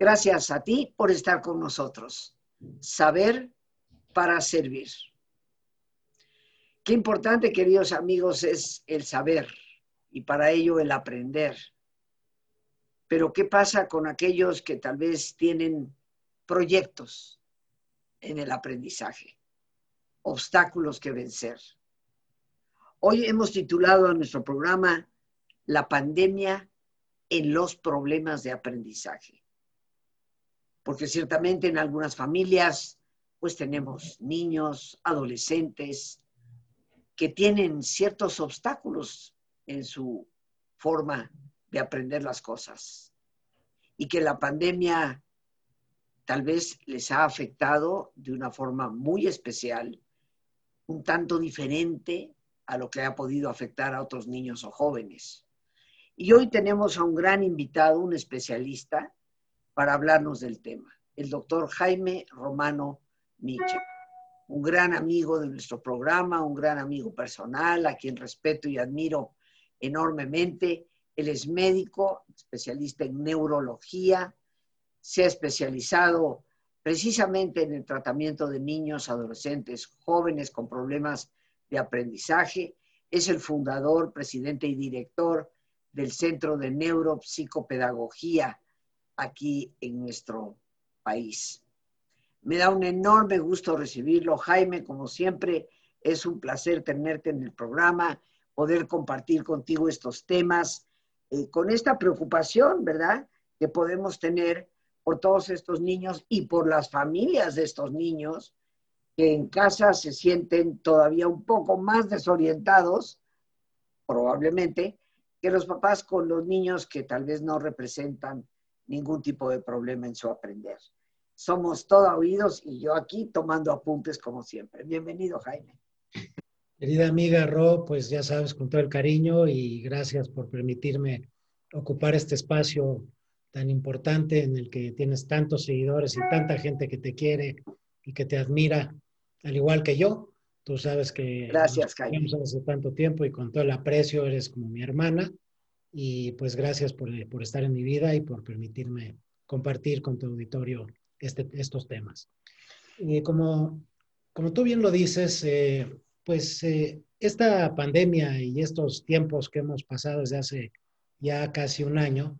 Gracias a ti por estar con nosotros. Saber para servir. Qué importante, queridos amigos, es el saber y para ello el aprender. Pero ¿qué pasa con aquellos que tal vez tienen proyectos en el aprendizaje? Obstáculos que vencer. Hoy hemos titulado a nuestro programa La pandemia en los problemas de aprendizaje. Porque ciertamente en algunas familias pues tenemos niños, adolescentes que tienen ciertos obstáculos en su forma de aprender las cosas y que la pandemia tal vez les ha afectado de una forma muy especial, un tanto diferente a lo que ha podido afectar a otros niños o jóvenes. Y hoy tenemos a un gran invitado, un especialista, para hablarnos del tema, el doctor Jaime Romano Michel, un gran amigo de nuestro programa, un gran amigo personal, a quien respeto y admiro enormemente. Él es médico, especialista en neurología, se ha especializado precisamente en el tratamiento de niños, adolescentes, jóvenes con problemas de aprendizaje. Es el fundador, presidente y director del Centro de Neuropsicopedagogía aquí en nuestro país. Me da un enorme gusto recibirlo. Jaime, como siempre, es un placer tenerte en el programa, poder compartir contigo estos temas, eh, con esta preocupación, ¿verdad?, que podemos tener por todos estos niños y por las familias de estos niños que en casa se sienten todavía un poco más desorientados, probablemente, que los papás con los niños que tal vez no representan ningún tipo de problema en su aprender somos todo oídos y yo aquí tomando apuntes como siempre. Bienvenido, Jaime. Querida amiga Ro, pues ya sabes, con todo el cariño y gracias por permitirme ocupar este espacio tan importante en el que tienes tantos seguidores y tanta gente que te quiere y que te admira, al igual que yo. Tú sabes que gracias, Jaime. hace tanto tiempo y con todo el aprecio eres como mi hermana. Y pues gracias por, por estar en mi vida y por permitirme compartir con tu auditorio este, estos temas. Eh, como, como tú bien lo dices, eh, pues eh, esta pandemia y estos tiempos que hemos pasado desde hace ya casi un año,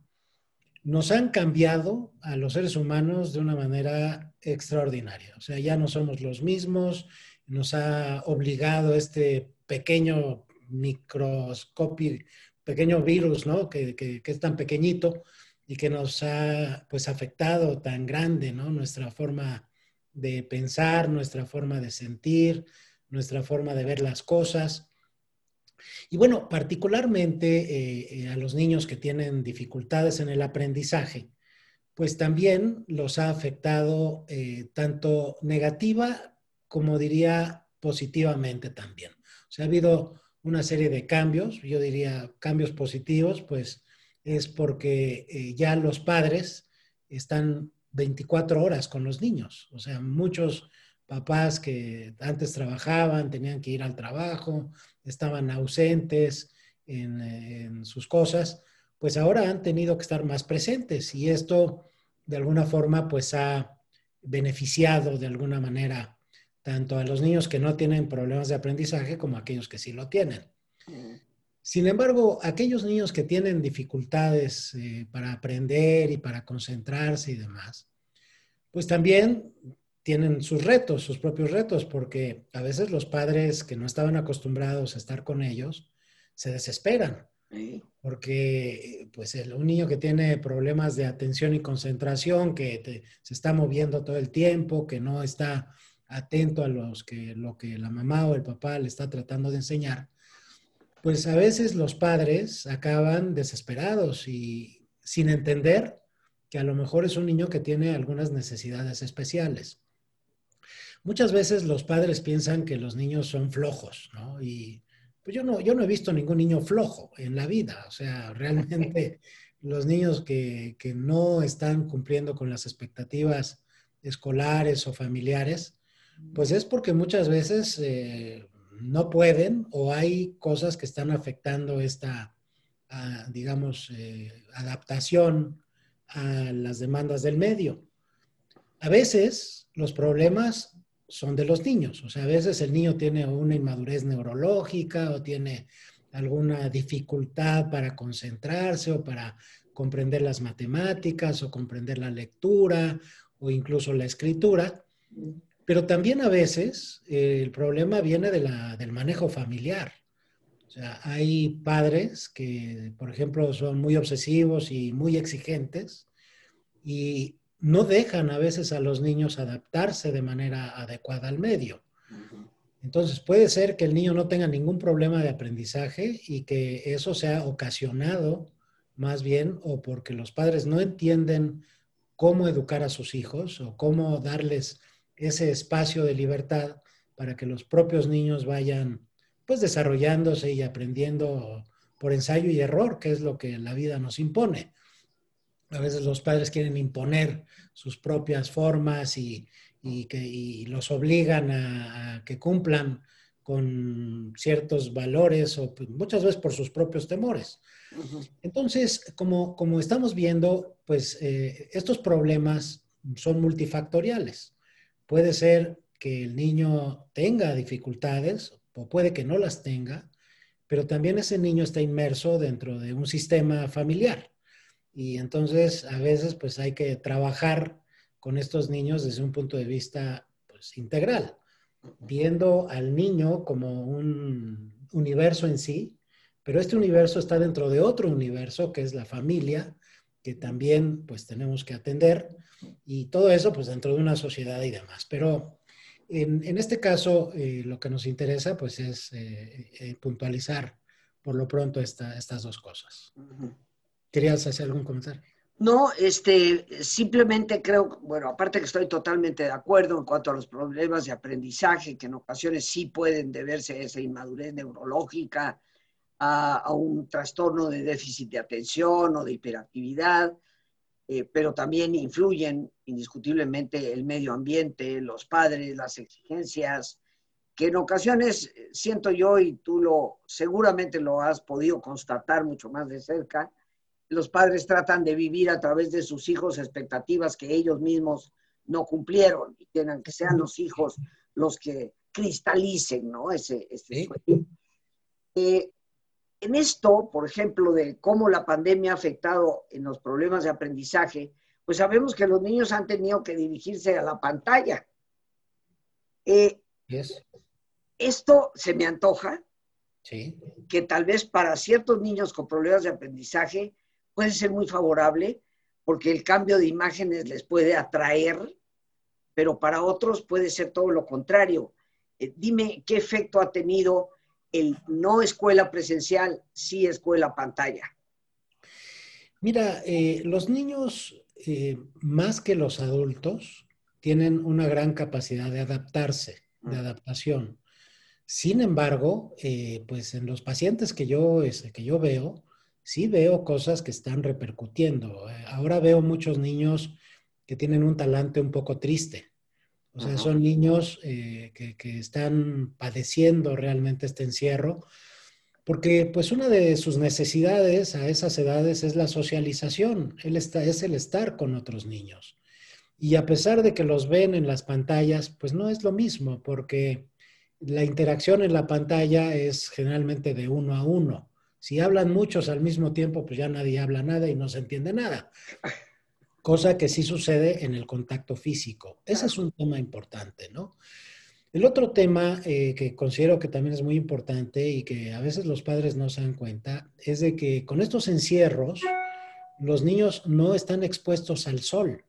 nos han cambiado a los seres humanos de una manera extraordinaria. O sea, ya no somos los mismos, nos ha obligado este pequeño microscopio, pequeño virus, ¿no? Que, que, es tan pequeñito, y que nos ha pues afectado tan grande, ¿no? Nuestra forma de pensar, nuestra forma de sentir, nuestra forma de ver las cosas. Y bueno, particularmente eh, eh, a los niños que tienen dificultades en el aprendizaje, pues también los ha afectado eh, tanto negativa como diría positivamente también. O sea, ha habido una serie de cambios, yo diría cambios positivos, pues es porque eh, ya los padres están 24 horas con los niños. O sea, muchos papás que antes trabajaban, tenían que ir al trabajo, estaban ausentes en, en, sus cosas, pues ahora han tenido que estar más presentes y esto de alguna forma pues ha beneficiado de alguna manera tanto a los niños que no tienen problemas de aprendizaje como a aquellos que sí lo tienen. Sin embargo, aquellos niños que tienen dificultades eh, para aprender y para concentrarse y demás, pues también tienen sus retos, sus propios retos, porque a veces los padres que no estaban acostumbrados a estar con ellos se desesperan. Porque pues un niño que tiene problemas de atención y concentración, que se está moviendo todo el tiempo, que no está atento a los que, lo que la mamá o el papá le está tratando de enseñar, pues a veces los padres acaban desesperados y sin entender que a lo mejor es un niño que tiene algunas necesidades especiales. Muchas veces los padres piensan que los niños son flojos, ¿no? Y pues yo no, yo no he visto ningún niño flojo en la vida. O sea, realmente los niños que, que no están cumpliendo con las expectativas escolares o familiares, pues es porque muchas veces eh, no pueden o hay cosas que están afectando esta, ah, digamos, eh, adaptación a las demandas del medio. A veces los problemas son de los niños, o sea, a veces el niño tiene una inmadurez neurológica o tiene alguna dificultad para concentrarse o para comprender las matemáticas o comprender la lectura o incluso la escritura. Pero también a veces eh, el problema viene de la, del manejo familiar. O sea, hay padres que, por ejemplo, son muy obsesivos y muy exigentes y no dejan a veces a los niños adaptarse de manera adecuada al medio. Entonces puede ser que el niño no tenga ningún problema de aprendizaje y que eso sea ocasionado más bien o porque los padres no entienden cómo educar a sus hijos o cómo darles ese espacio de libertad para que los propios niños vayan pues desarrollándose y aprendiendo por ensayo y error, que es lo que la vida nos impone. A veces los padres quieren imponer sus propias formas y, que, los obligan a, que cumplan con ciertos valores o pues, muchas veces por sus propios temores. Entonces, como, como estamos viendo, pues eh, estos problemas son multifactoriales. Puede ser que el niño tenga dificultades o puede que no las tenga, pero también ese niño está inmerso dentro de un sistema familiar. Y entonces a veces pues hay que trabajar con estos niños desde un punto de vista pues, integral, viendo al niño como un universo en sí, pero este universo está dentro de otro universo que es la familia, que también pues tenemos que atender y todo eso pues dentro de una sociedad y demás. Pero en, este caso eh, lo que nos interesa pues es eh, eh, puntualizar por lo pronto estas dos cosas. ¿Querías hacer algún comentario? No, este, simplemente creo, bueno, aparte que estoy totalmente de acuerdo en cuanto a los problemas de aprendizaje, que en ocasiones sí pueden deberse a esa inmadurez neurológica, a, un trastorno de déficit de atención o de hiperactividad, eh, pero también influyen indiscutiblemente el medio ambiente, los padres, las exigencias, que en ocasiones eh, siento yo, y tú lo seguramente lo has podido constatar mucho más de cerca, los padres tratan de vivir a través de sus hijos expectativas que ellos mismos no cumplieron y tienen que sean los hijos los que cristalicen, ¿no? Ese, eh, en esto, por ejemplo, de cómo la pandemia ha afectado en los problemas de aprendizaje, pues sabemos que los niños han tenido que dirigirse a la pantalla. Eh, esto se me antoja que tal vez para ciertos niños con problemas de aprendizaje puede ser muy favorable porque el cambio de imágenes les puede atraer, pero para otros puede ser todo lo contrario. Eh, dime qué efecto ha tenido el no escuela presencial, sí escuela pantalla? Mira, eh, los niños, eh, más que los adultos, tienen una gran capacidad de adaptarse, de mm. adaptación. Sin embargo, eh, pues en los pacientes que yo, este, que yo veo, sí veo cosas que están repercutiendo. ahora veo muchos niños que tienen un talante un poco triste. O sea, son niños eh, que, están padeciendo realmente este encierro, porque pues una de sus necesidades a esas edades es la socialización, Él está, es el estar con otros niños. Y a pesar de que los ven en las pantallas, pues no es lo mismo, porque la interacción en la pantalla es generalmente de uno a uno. Si hablan muchos al mismo tiempo, pues ya nadie habla nada y no se entiende nada cosa que sí sucede en el contacto físico. Ese es un tema importante, ¿no? El otro tema eh, que considero que también es muy importante y que a veces los padres no se dan cuenta es de que con estos encierros los niños no están expuestos al sol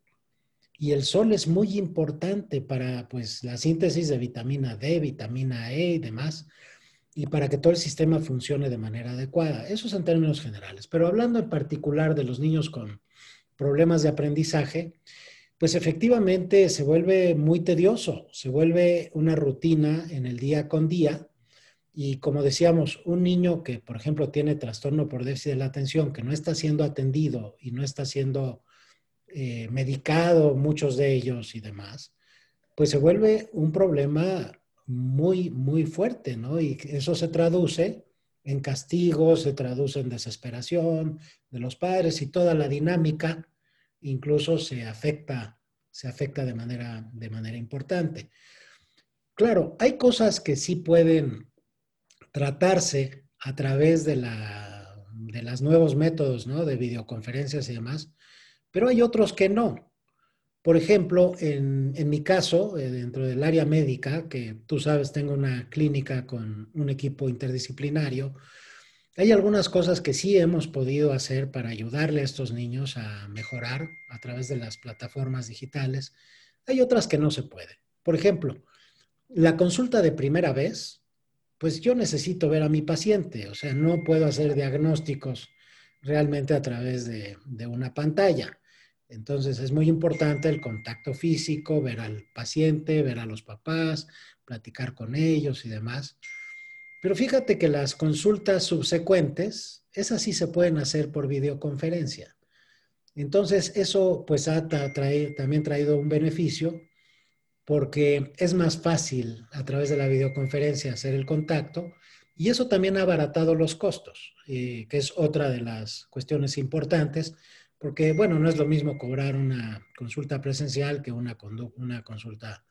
y el sol es muy importante para pues la síntesis de vitamina D, vitamina E y demás y para que todo el sistema funcione de manera adecuada. Eso es en términos generales, pero hablando en particular de los niños con problemas de aprendizaje, pues efectivamente se vuelve muy tedioso, se vuelve una rutina en el día con día. Y como decíamos, un niño que, por ejemplo, tiene trastorno por déficit de la atención, que no está siendo atendido y no está siendo eh, medicado, muchos de ellos y demás, pues se vuelve un problema muy, muy fuerte, ¿no? Y eso se traduce en castigo, se traduce en desesperación de los padres y toda la dinámica incluso se afecta, se afecta de manera, de manera importante. Claro, hay cosas que sí pueden tratarse a través de, la, de los nuevos métodos ¿no? de videoconferencias y demás, pero hay otros que no. Por ejemplo, en, en, mi caso, eh, dentro del área médica, que tú sabes, tengo una clínica con un equipo interdisciplinario, hay algunas cosas que sí hemos podido hacer para ayudarle a estos niños a mejorar a través de las plataformas digitales. Hay otras que no se puede. Por ejemplo, la consulta de primera vez, pues yo necesito ver a mi paciente, o sea, no puedo hacer diagnósticos realmente a través de, de una pantalla. Entonces es muy importante el contacto físico, ver al paciente, ver a los papás, platicar con ellos y demás. Pero fíjate que las consultas subsecuentes, esas sí se pueden hacer por videoconferencia. Entonces eso pues ha también traído un beneficio porque es más fácil a través de la videoconferencia hacer el contacto y eso también ha abaratado los costos, eh, que es otra de las cuestiones importantes porque, bueno, no es lo mismo cobrar una consulta presencial que una, una consulta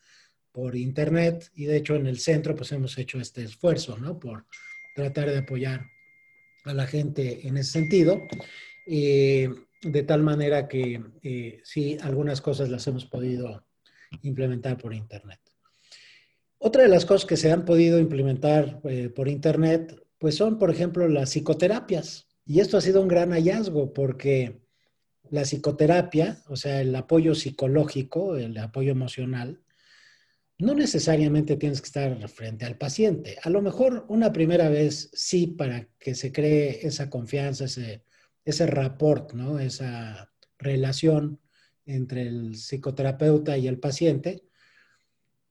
por internet y de hecho en el centro pues hemos hecho este esfuerzo, ¿no? Por tratar de apoyar a la gente en ese sentido, eh, de tal manera que eh, sí, algunas cosas las hemos podido implementar por internet. Otra de las cosas que se han podido implementar eh, por internet, pues son, por ejemplo, las psicoterapias. Y esto ha sido un gran hallazgo porque la psicoterapia, o sea, el apoyo psicológico, el apoyo emocional, no necesariamente tienes que estar frente al paciente. A lo mejor una primera vez sí para que se cree esa confianza, ese, ese rapport, ¿no? esa relación entre el psicoterapeuta y el paciente,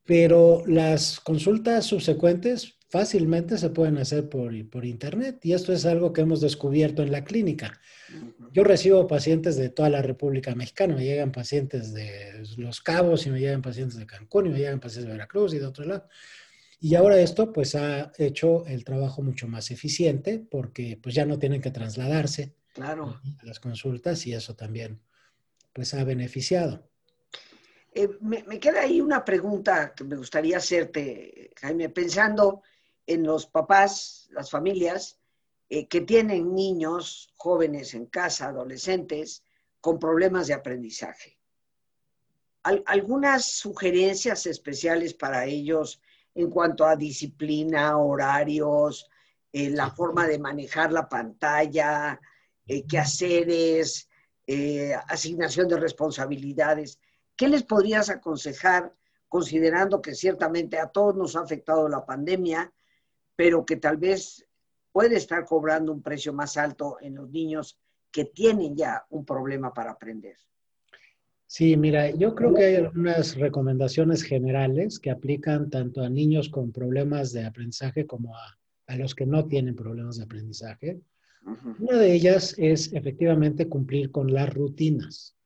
pero las consultas subsecuentes fácilmente se pueden hacer por, por, internet y esto es algo que hemos descubierto en la clínica. Yo recibo pacientes de toda la República Mexicana, me llegan pacientes de Los Cabos y me llegan pacientes de Cancún y me llegan pacientes de Veracruz y de otro lado. Y ahora esto pues ha hecho el trabajo mucho más eficiente porque pues ya no tienen que trasladarse claro. a las consultas y eso también pues ha beneficiado. Eh, me, me, queda ahí una pregunta que me gustaría hacerte, Jaime, pensando en los papás, las familias eh, que tienen niños jóvenes en casa, adolescentes, con problemas de aprendizaje. ¿Algunas sugerencias especiales para ellos en cuanto a disciplina, horarios, eh, la forma de manejar la pantalla, eh, quehaceres, eh, asignación de responsabilidades? ¿Qué les podrías aconsejar considerando que ciertamente a todos nos ha afectado la pandemia pero que tal vez puede estar cobrando un precio más alto en los niños que tienen ya un problema para aprender. Sí, mira, yo creo que hay unas recomendaciones generales que aplican tanto a niños con problemas de aprendizaje como a, a los que no tienen problemas de aprendizaje. Una de ellas es efectivamente cumplir con las rutinas.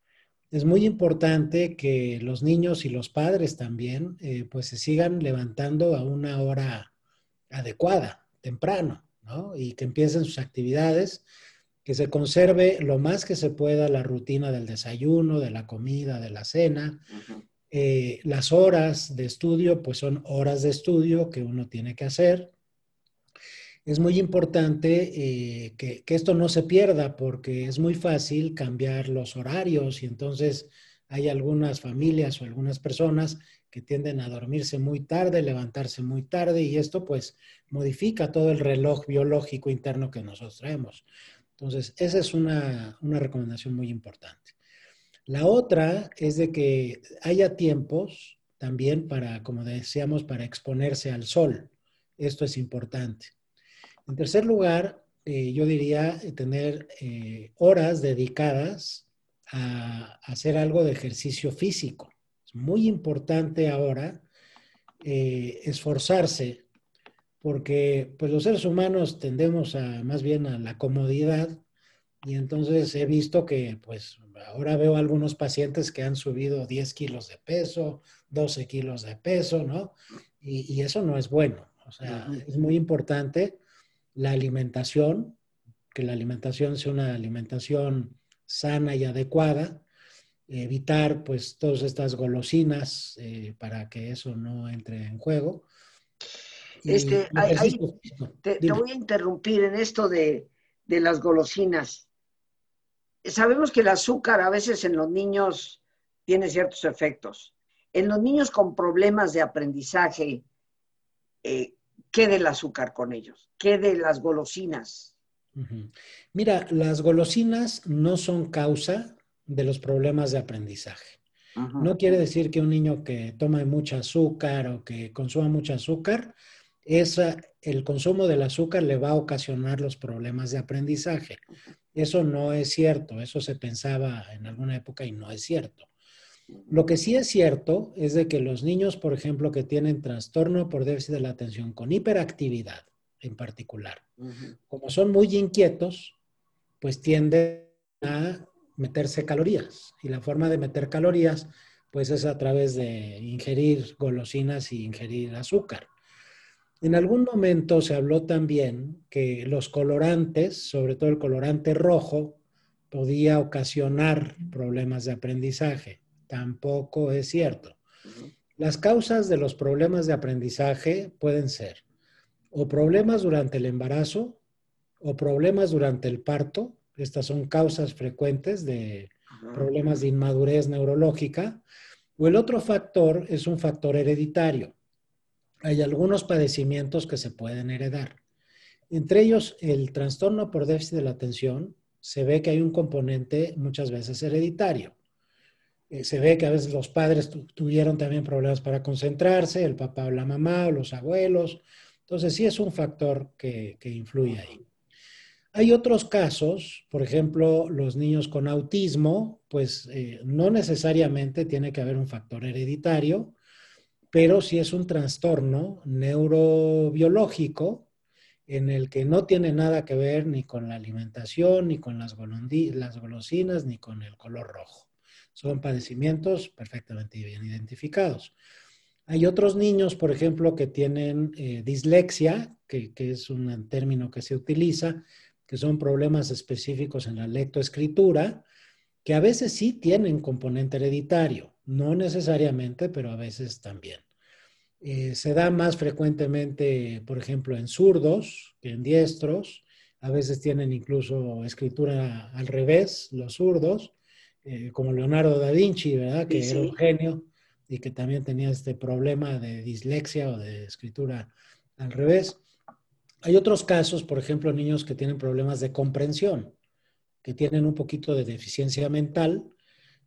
Es muy importante que los niños y los padres también eh, pues se sigan levantando a una hora adecuada, temprano, ¿no? Y que empiecen sus actividades, que se conserve lo más que se pueda la rutina del desayuno, de la comida, de la cena. Eh, las horas de estudio, pues son horas de estudio que uno tiene que hacer. Es muy importante eh, que, que, esto no se pierda porque es muy fácil cambiar los horarios y entonces hay algunas familias o algunas personas que tienden a dormirse muy tarde, levantarse muy tarde y esto pues modifica todo el reloj biológico interno que nosotros traemos. Entonces, esa es una, una recomendación muy importante. La otra es de que haya tiempos también para, como decíamos, para exponerse al sol. Esto es importante. En tercer lugar, eh, yo diría tener eh, horas dedicadas a hacer algo de ejercicio físico muy importante ahora eh, esforzarse, porque pues los seres humanos tendemos a más bien a la comodidad y entonces he visto que pues ahora veo algunos pacientes que han subido 10 kilos de peso, 12 kilos de peso, ¿no? Y, y eso no es bueno. O sea, es muy importante la alimentación, que la alimentación sea una alimentación sana y adecuada, evitar pues todas estas golosinas eh, para que eso no entre en juego. Este, te, voy a interrumpir en esto de, de las golosinas. Sabemos que el azúcar a veces en los niños tiene ciertos efectos. En los niños con problemas de aprendizaje, eh, ¿qué del azúcar con ellos? ¿Qué de las golosinas? Mira, las golosinas no son causa de los problemas de aprendizaje. No quiere decir que un niño que tome mucho azúcar o que consuma mucho azúcar, el consumo del azúcar le va a ocasionar los problemas de aprendizaje. Eso no es cierto, eso se pensaba en alguna época y no es cierto. Lo que sí es cierto es de que los niños, por ejemplo, que tienen trastorno por déficit de la atención con hiperactividad en particular, como son muy inquietos, pues tienden a meterse calorías. Y la forma de meter calorías, pues es a través de ingerir golosinas y ingerir azúcar. En algún momento se habló también que los colorantes, sobre todo el colorante rojo, podía ocasionar problemas de aprendizaje. Tampoco es cierto. Las causas de los problemas de aprendizaje pueden ser o problemas durante el embarazo o problemas durante el parto estas son causas frecuentes de problemas de inmadurez neurológica. O el otro factor es un factor hereditario. Hay algunos padecimientos que se pueden heredar. Entre ellos, el trastorno por déficit de la atención, se ve que hay un componente muchas veces hereditario. Eh, se ve que a veces los padres tuvieron también problemas para concentrarse, el papá o la mamá o los abuelos. Entonces, sí es un factor que influye ahí. Hay otros casos, por ejemplo, los niños con autismo, pues eh, no necesariamente tiene que haber un factor hereditario, pero si es un trastorno neurobiológico en el que no tiene nada que ver ni con la alimentación, ni con las, golosinas, ni con el color rojo. Son padecimientos perfectamente bien identificados. Hay otros niños, por ejemplo, que tienen eh, dislexia, que, es un término que se utiliza, que son problemas específicos en la lectoescritura, que a veces sí tienen componente hereditario, no necesariamente, pero a veces también. Eh, se da más frecuentemente, por ejemplo, en zurdos que en diestros. A veces tienen incluso escritura al revés, los zurdos, eh, como Leonardo da Vinci, ¿verdad? Que era un genio y que también tenía este problema de dislexia o de escritura al revés. Hay otros casos, por ejemplo, niños que tienen problemas de comprensión, que tienen un poquito de deficiencia mental,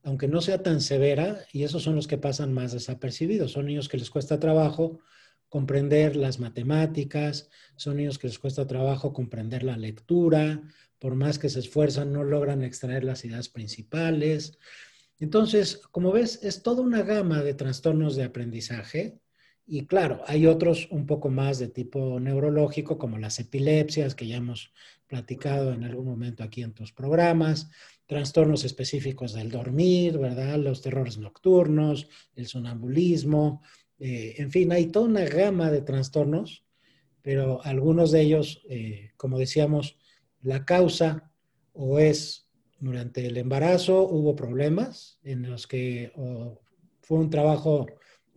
aunque no sea tan severa, y esos son los que pasan más desapercibidos. Son niños que les cuesta trabajo comprender las matemáticas, son niños que les cuesta trabajo comprender la lectura, por más que se esfuerzan, no logran extraer las ideas principales. Entonces, como ves, es toda una gama de trastornos de aprendizaje y claro, hay otros un poco más de tipo neurológico, como las epilepsias, que ya hemos platicado en algún momento aquí en tus programas, trastornos específicos del dormir, ¿verdad? Los terrores nocturnos, el sonambulismo, eh, en fin, hay toda una gama de trastornos, pero algunos de ellos, eh, como decíamos, la causa o es durante el embarazo hubo problemas en los que fue un trabajo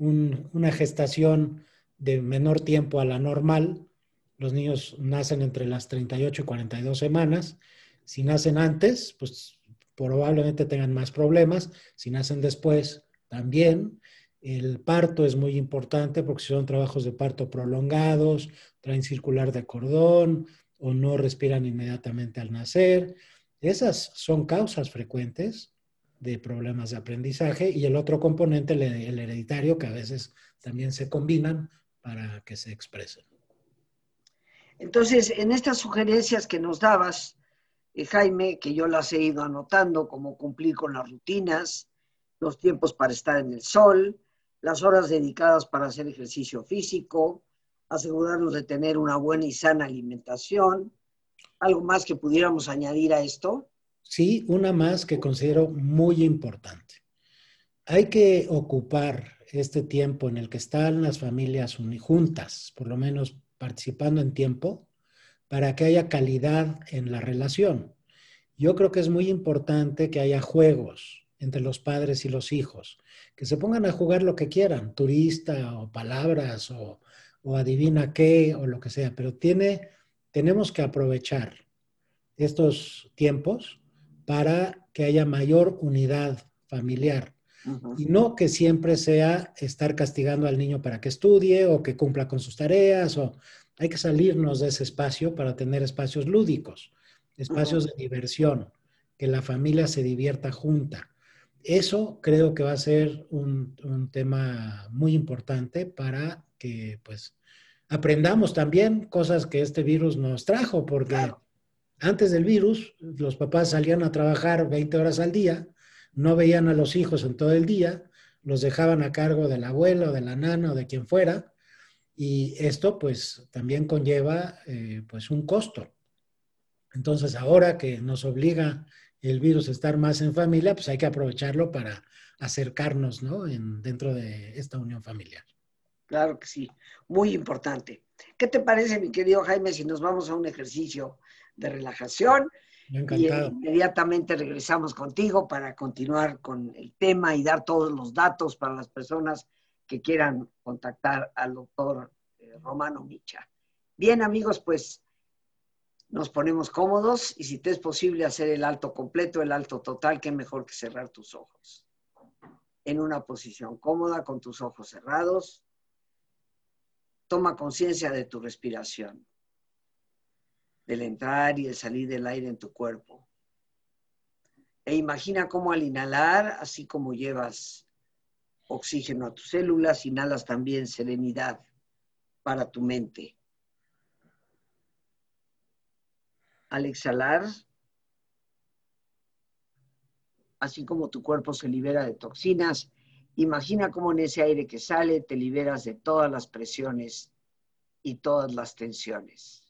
una gestación de menor tiempo a la normal. Los niños nacen entre las 38 y 42 semanas. Si nacen antes, pues probablemente tengan más problemas. Si nacen después, también. El parto es muy importante porque si son trabajos de parto prolongados, traen circular de cordón o no respiran inmediatamente al nacer. Esas son causas frecuentes de problemas de aprendizaje y el otro componente, el, hereditario, que a veces también se combinan para que se expresen. Entonces, en estas sugerencias que nos dabas, eh, Jaime, que yo las he ido anotando, como cumplir con las rutinas, los tiempos para estar en el sol, las horas dedicadas para hacer ejercicio físico, asegurarnos de tener una buena y sana alimentación. ¿Algo más que pudiéramos añadir a esto? Sí, una más que considero muy importante. Hay que ocupar este tiempo en el que están las familias juntas, por lo menos participando en tiempo, para que haya calidad en la relación. Yo creo que es muy importante que haya juegos entre los padres y los hijos, que se pongan a jugar lo que quieran, turista o palabras o, o adivina qué o lo que sea, pero tiene, tenemos que aprovechar estos tiempos para que haya mayor unidad familiar. Y no que siempre sea estar castigando al niño para que estudie o que cumpla con sus tareas o hay que salirnos de ese espacio para tener espacios lúdicos, espacios de diversión, que la familia se divierta junta. Eso creo que va a ser un, tema muy importante para que pues aprendamos también cosas que este virus nos trajo, porque antes del virus los papás salían a trabajar 20 horas al día, no veían a los hijos en todo el día, los dejaban a cargo del abuelo, de la nana o de quien fuera, y esto pues también conlleva eh, pues un costo. Entonces ahora que nos obliga el virus a estar más en familia, pues hay que aprovecharlo para acercarnos, ¿no? En, dentro de esta unión familiar. Claro que sí, muy importante. ¿Qué te parece, mi querido Jaime, si nos vamos a un ejercicio de relajación? Y inmediatamente regresamos contigo para continuar con el tema y dar todos los datos para las personas que quieran contactar al doctor eh, Romano Micha. Bien, amigos, pues nos ponemos cómodos y si te es posible hacer el alto completo, el alto total, qué mejor que cerrar tus ojos. En una posición cómoda, con tus ojos cerrados, toma conciencia de tu respiración del entrar y el salir del aire en tu cuerpo. E imagina cómo al inhalar, así como llevas oxígeno a tus células, inhalas también serenidad para tu mente. Al exhalar, así como tu cuerpo se libera de toxinas, imagina cómo en ese aire que sale te liberas de todas las presiones y todas las tensiones.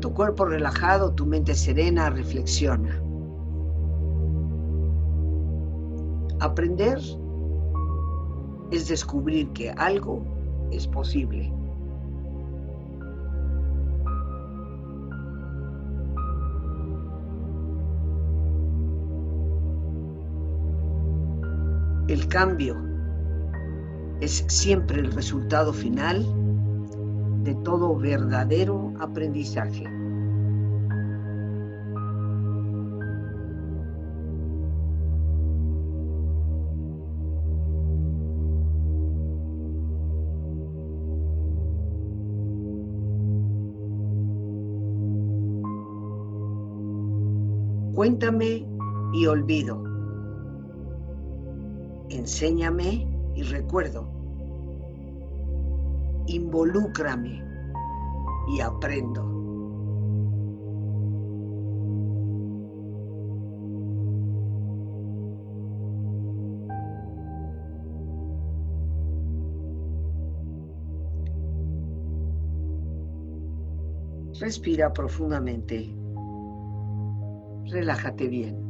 Tu cuerpo relajado, tu mente serena, reflexiona. Aprender es descubrir que algo es posible. El cambio es siempre el resultado final de todo verdadero aprendizaje. Cuéntame y olvido. Enséñame y recuerdo involúcrame y aprendo. Respira profundamente. Relájate bien.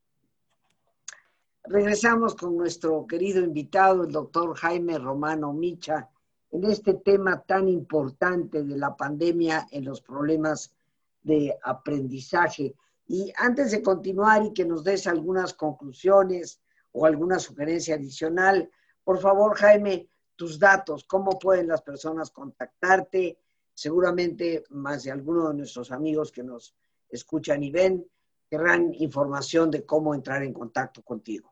Regresamos con nuestro querido invitado, el doctor Jaime Romano Micha, en este tema tan importante de la pandemia en los problemas de aprendizaje. Y antes de continuar y que nos des algunas conclusiones o alguna sugerencia adicional, por favor, Jaime, tus datos, cómo pueden las personas contactarte. Seguramente más de alguno de nuestros amigos que nos escuchan y ven querrán información de cómo entrar en contacto contigo.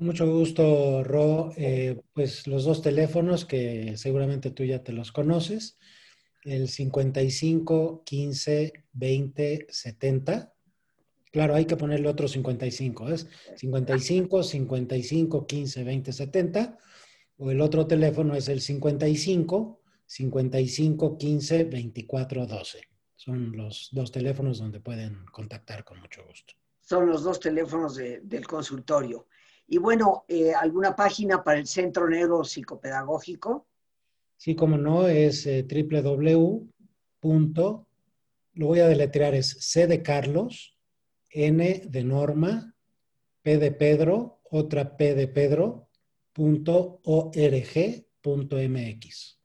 Mucho gusto, Ro. Eh, pues los dos teléfonos que seguramente tú ya te los conoces, el 55 15 20 70 Claro, hay que ponerle otro 55, ¿es? 55, 55, 15, 20, 70. O el otro teléfono es el 55, 55, 15, 24, 12. Son los dos teléfonos donde pueden contactar con mucho gusto. Son los dos teléfonos del consultorio. Y bueno, eh, ¿alguna página para el Centro Negro Psicopedagógico? Sí, como no, es eh, www. Lo voy a deletrear, es C de Carlos, N de Norma, P de Pedro, otra P de Pedro, punto org, punto mx.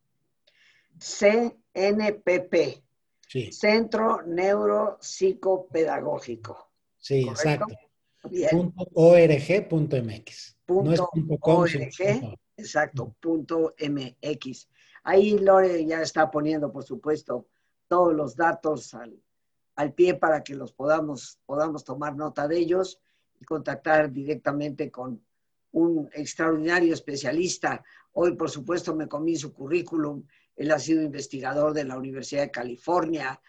CNPP. Sí. Centro Neuropsicopedagógico. Sí, exacto. Punto org, punto mx. Punto no es punto com, org, exacto, punto mx. Ahí Lore ya está poniendo, por supuesto, todos los datos al, al pie para que los podamos, podamos tomar nota de ellos y contactar directamente con un extraordinario especialista. Hoy, por supuesto, me comí su currículum. Él ha sido investigador de la Universidad de California,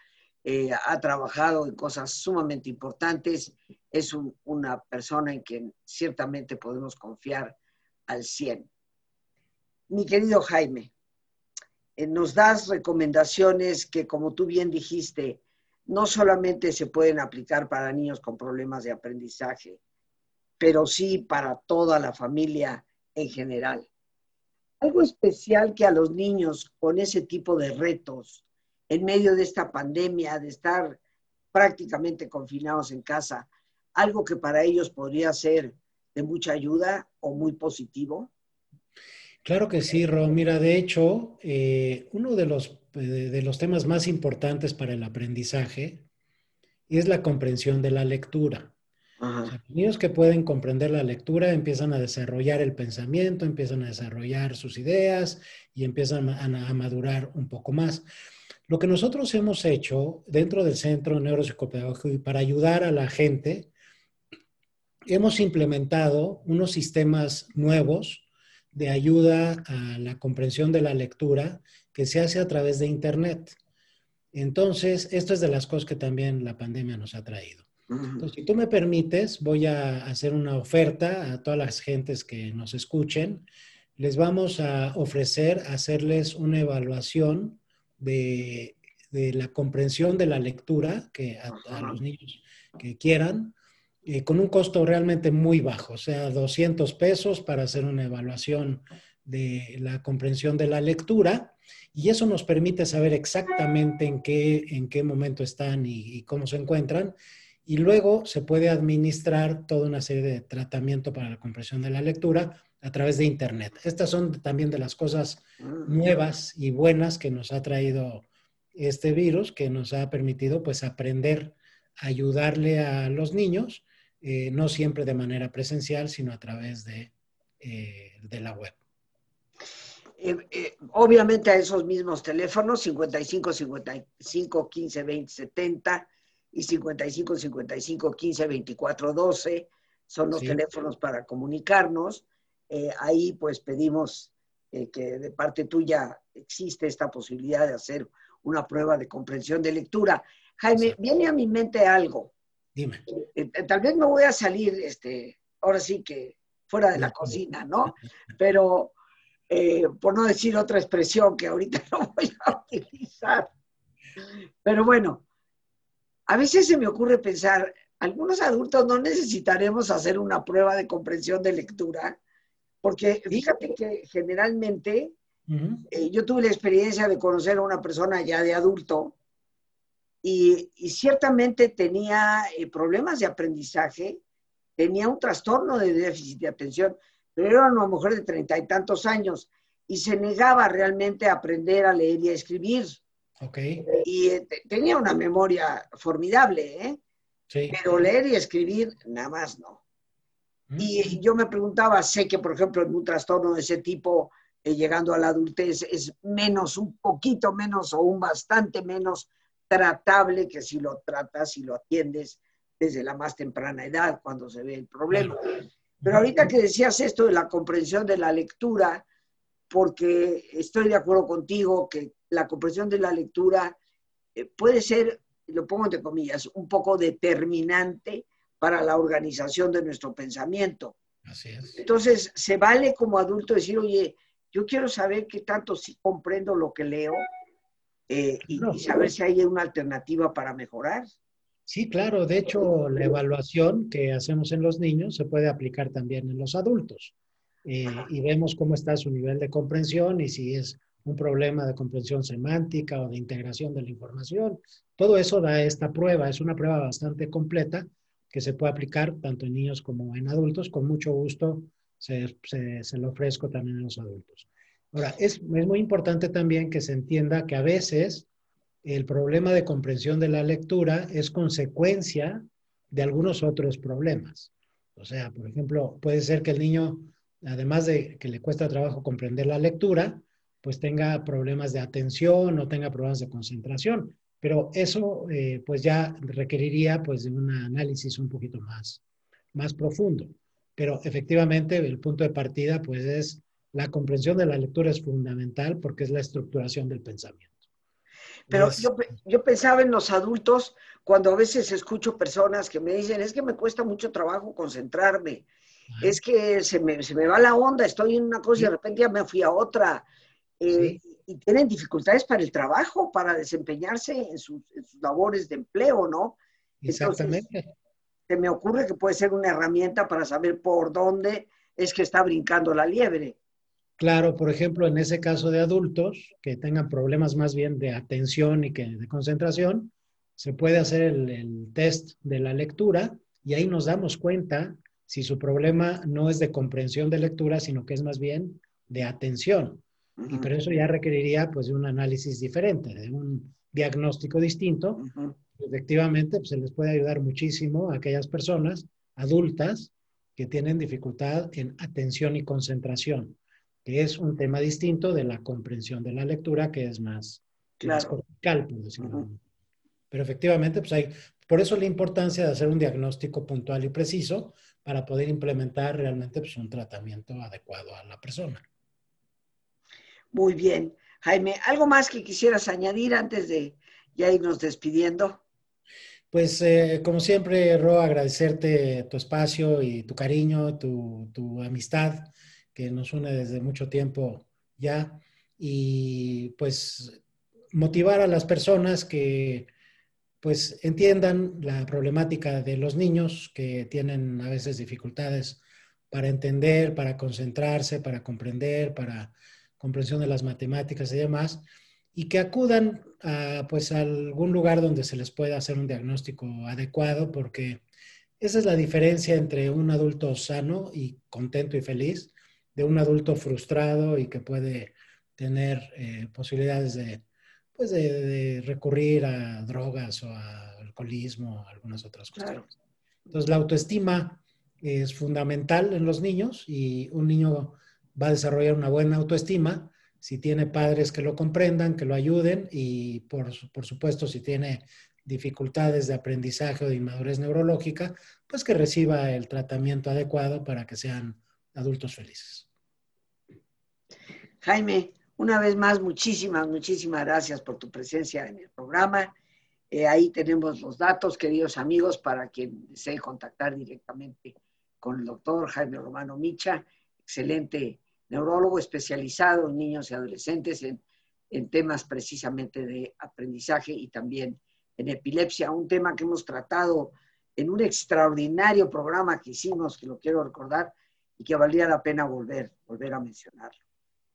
eh, ha trabajado en cosas sumamente importantes. Es una persona en quien ciertamente podemos confiar al 100. Mi querido Jaime, eh, nos das recomendaciones que, como tú bien dijiste, no solamente se pueden aplicar para niños con problemas de aprendizaje, pero sí para toda la familia en general. Algo especial que a los niños con ese tipo de retos, en medio de esta pandemia, de estar prácticamente confinados en casa, algo que para ellos podría ser de mucha ayuda o muy positivo? Claro que sí, Ro. Mira, de hecho, eh, uno de los de, los temas más importantes para el aprendizaje es la comprensión de la lectura. los niños que pueden comprender la lectura empiezan a desarrollar el pensamiento, empiezan a desarrollar sus ideas y empiezan a, madurar un poco más. Lo que nosotros hemos hecho dentro del Centro Neuropsicopedagógico y para ayudar a la gente, hemos implementado unos sistemas nuevos de ayuda a la comprensión de la lectura que se hace a través de Internet. Entonces, esto es de las cosas que también la pandemia nos ha traído. Entonces, si tú me permites, voy a hacer una oferta a todas las gentes que nos escuchen. Les vamos a ofrecer hacerles una evaluación de, la comprensión de la lectura que a, los niños que quieran, eh, con un costo realmente muy bajo, o sea, 200 pesos para hacer una evaluación de la comprensión de la lectura y eso nos permite saber exactamente en qué, en qué momento están y, cómo se encuentran. Y luego se puede administrar toda una serie de tratamiento para la comprensión de la lectura a través de Internet. Estas son también de las cosas nuevas y buenas que nos ha traído este virus, que nos ha permitido pues aprender a ayudarle a los niños, eh, no siempre de manera presencial, sino a través de, eh, de la web. Eh, eh, obviamente a esos mismos teléfonos, 55 55 15 20 70 y 55 55 15 24 12, son los teléfonos para comunicarnos. Eh, ahí pues pedimos que de parte tuya existe esta posibilidad de hacer una prueba de comprensión de lectura. Jaime, viene a mi mente algo. Dime. tal vez me voy a salir, este, ahora sí que fuera de la cocina, ¿no? Pero eh, por no decir otra expresión que ahorita no voy a utilizar. Pero bueno, a veces se me ocurre pensar, algunos adultos no necesitaremos hacer una prueba de comprensión de lectura, porque fíjate que generalmente eh, yo tuve la experiencia de conocer a una persona ya de adulto y, ciertamente tenía eh, problemas de aprendizaje, tenía un trastorno de déficit de atención pero era una mujer de treinta y tantos años y se negaba realmente a aprender a leer y a escribir. Okay. Y eh, tenía una memoria formidable, ¿eh? Sí. Pero leer y escribir, nada más no. Y yo me preguntaba, sé que por ejemplo en un trastorno de ese tipo, eh, llegando a la adultez, es menos, un poquito menos o un bastante menos tratable que si lo tratas y lo atiendes desde la más temprana edad, cuando se ve el problema. Pero ahorita que decías esto de la comprensión de la lectura, porque estoy de acuerdo contigo que la comprensión de la lectura eh, puede ser, lo pongo entre comillas, un poco determinante para la organización de nuestro pensamiento. Así es. Entonces, se vale como adulto decir, oye, yo quiero saber qué tanto si comprendo lo que leo eh, y, y, saber si hay una alternativa para mejorar. Sí, claro. De hecho, la evaluación que hacemos en los niños se puede aplicar también en los adultos. Eh, y vemos cómo está su nivel de comprensión y si es un problema de comprensión semántica o de integración de la información. Todo eso da esta prueba. Es una prueba bastante completa que se puede aplicar tanto en niños como en adultos. Con mucho gusto se, se, lo ofrezco también a los adultos. Ahora, es, es, muy importante también que se entienda que a veces el problema de comprensión de la lectura es consecuencia de algunos otros problemas. O sea, por ejemplo, puede ser que el niño, además de que le cuesta trabajo comprender la lectura, pues tenga problemas de atención o tenga problemas de concentración. Pero eso eh, pues ya requeriría pues de un análisis un poquito más, más profundo. Pero efectivamente el punto de partida pues es la comprensión de la lectura es fundamental porque es la estructuración del pensamiento. Pero yo, yo, pensaba en los adultos cuando a veces escucho personas que me dicen, es que me cuesta mucho trabajo concentrarme, Ajá. es que se me, se me, va la onda, estoy en una cosa y de repente ya me fui a otra. Eh, sí. Y tienen dificultades para el trabajo, para desempeñarse en sus, en sus labores de empleo, ¿no? Exactamente. Entonces, se me ocurre que puede ser una herramienta para saber por dónde es que está brincando la liebre. Claro, por ejemplo, en ese caso de adultos que tengan problemas más bien de atención y que de concentración, se puede hacer el, el, test de la lectura y ahí nos damos cuenta si su problema no es de comprensión de lectura, sino que es más bien de atención. Uh -huh. Y pero eso ya requeriría pues de un análisis diferente, de un diagnóstico distinto. Uh -huh. Efectivamente, pues, se les puede ayudar muchísimo a aquellas personas adultas que tienen dificultad en atención y concentración que es un tema distinto de la comprensión de la lectura, que es más, claro. más cortical, por decirlo. Uh -huh. Pero efectivamente, pues hay, por eso la importancia de hacer un diagnóstico puntual y preciso para poder implementar realmente pues, un tratamiento adecuado a la persona. Muy bien. Jaime, ¿algo más que quisieras añadir antes de ya irnos despidiendo? Pues eh, como siempre, Ro, agradecerte tu espacio y tu cariño, tu, tu amistad que nos une desde mucho tiempo ya y pues motivar a las personas que pues entiendan la problemática de los niños que tienen a veces dificultades para entender, para concentrarse, para comprender, para comprensión de las matemáticas y demás, y que acudan a, pues, a algún lugar donde se les pueda hacer un diagnóstico adecuado, porque esa es la diferencia entre un adulto sano y contento y feliz de un adulto frustrado y que puede tener eh, posibilidades de, pues de, de, recurrir a drogas o a alcoholismo o algunas otras cosas. Claro. Entonces, la autoestima es fundamental en los niños y un niño va a desarrollar una buena autoestima si tiene padres que lo comprendan, que lo ayuden y, por, por supuesto, si tiene dificultades de aprendizaje o de inmadurez neurológica, pues que reciba el tratamiento adecuado para que sean adultos felices. Jaime, una vez más, muchísimas, muchísimas gracias por tu presencia en el programa. Eh, ahí tenemos los datos, queridos amigos, para quien desee contactar directamente con el doctor Jaime Romano Micha, excelente neurólogo especializado en niños y adolescentes en, en temas precisamente de aprendizaje y también en epilepsia, un tema que hemos tratado en un extraordinario programa que hicimos, que lo quiero recordar, y que valía la pena volver, volver a mencionarlo.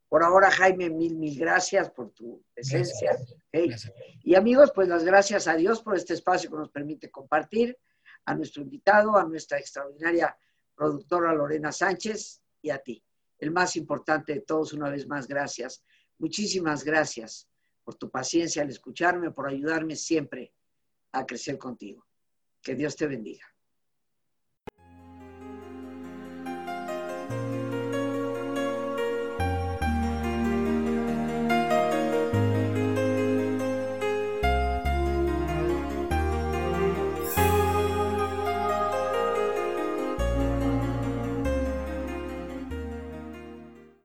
Por ahora, Jaime, mil, mil gracias por tu presencia. Gracias. Okay. Gracias. Y amigos, pues las gracias a Dios por este espacio que nos permite compartir, a nuestro invitado, a nuestra extraordinaria productora Lorena Sánchez y a ti. El más importante de todos, una vez más, gracias. Muchísimas gracias por tu paciencia al escucharme, por ayudarme siempre a crecer contigo. Que Dios te bendiga.